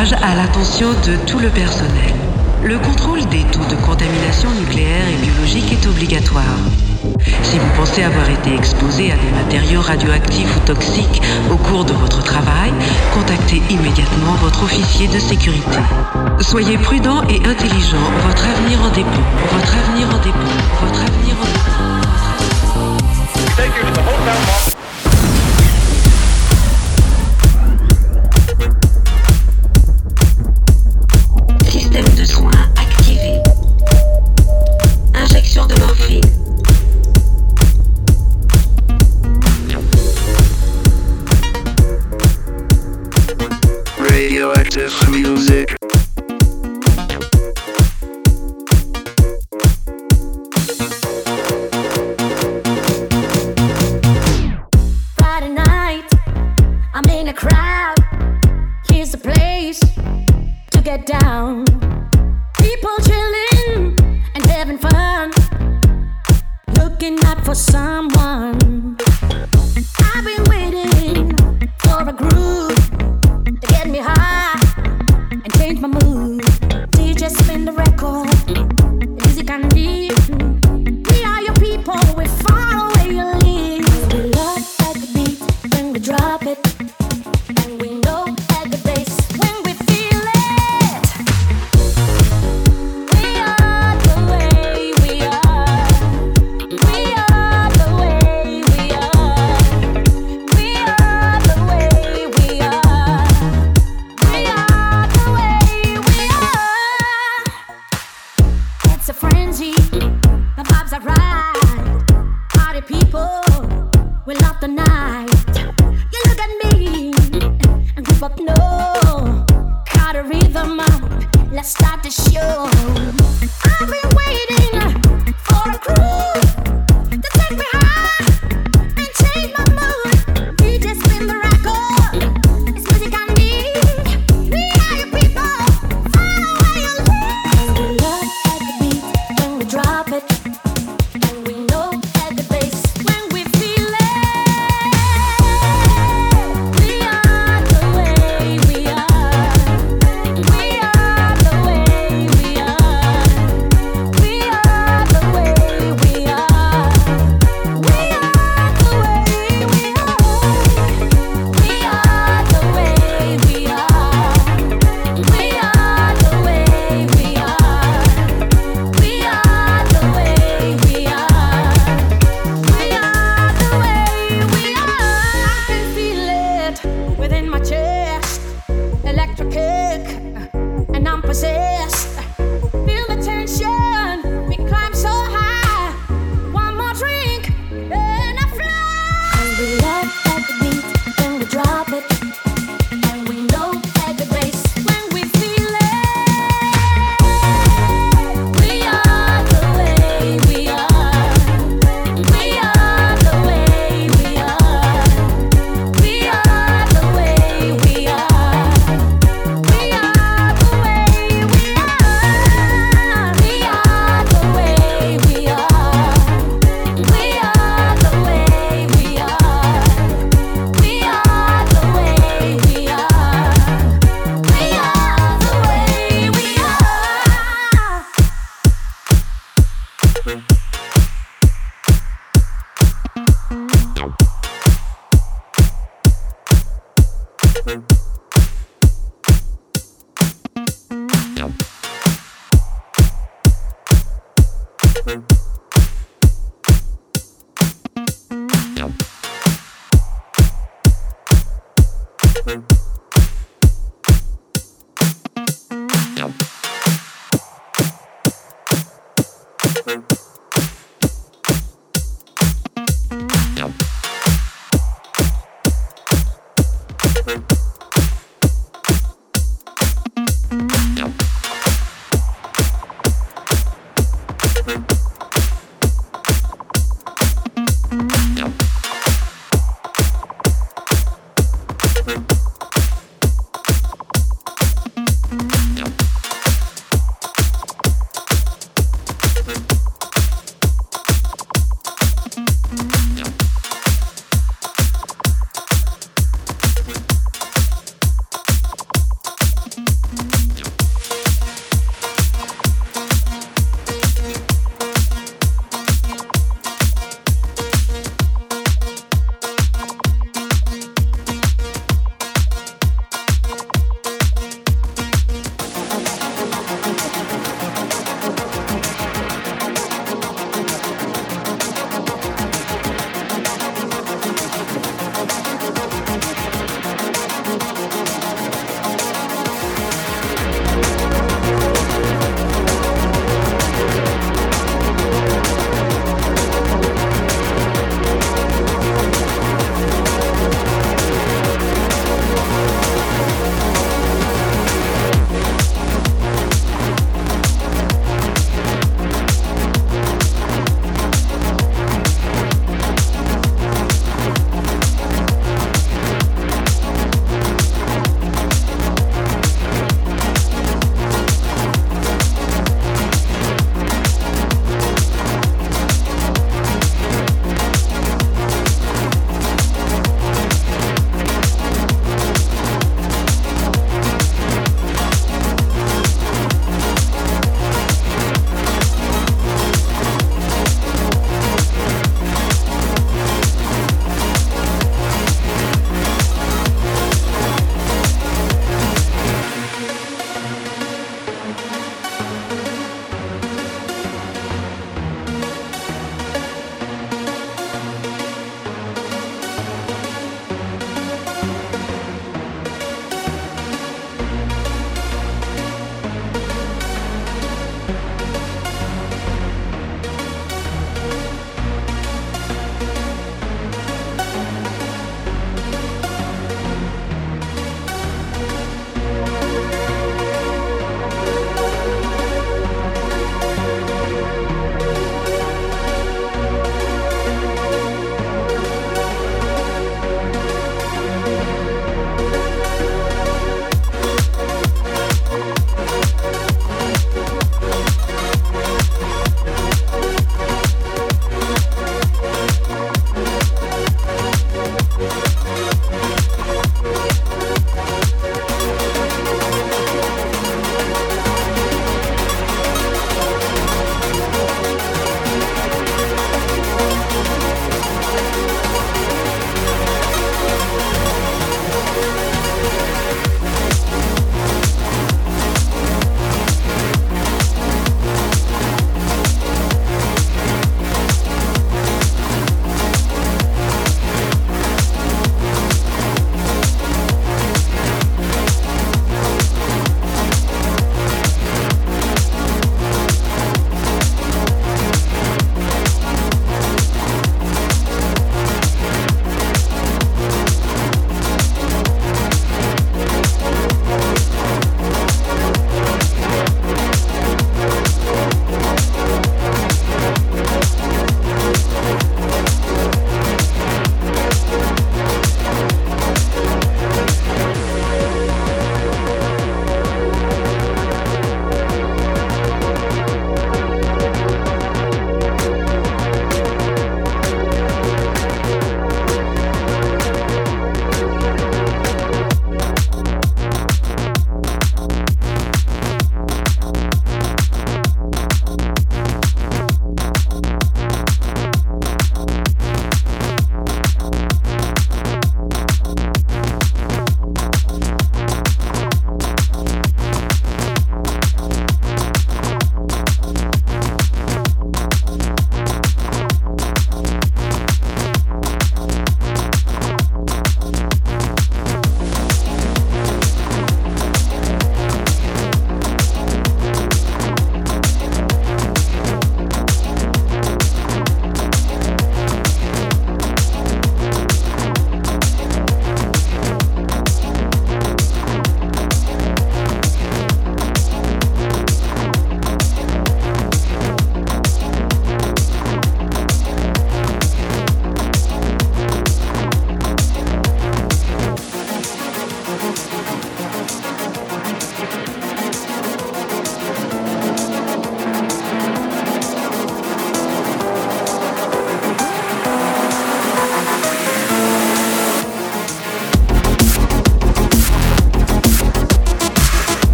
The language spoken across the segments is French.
À l'attention de tout le personnel. Le contrôle des taux de contamination nucléaire et biologique est obligatoire. Si vous pensez avoir été exposé à des matériaux radioactifs ou toxiques au cours de votre travail, contactez immédiatement votre officier de sécurité. Soyez prudent et intelligent, votre avenir en dépend. Votre avenir en dépend. Votre avenir en dépend.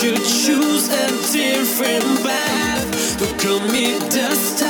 should choose a different path. to at me, dust.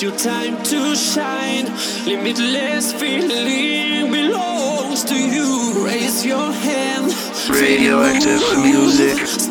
It's your time to shine. Limitless feeling belongs to you. Raise your hand. Radioactive music.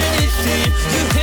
anything.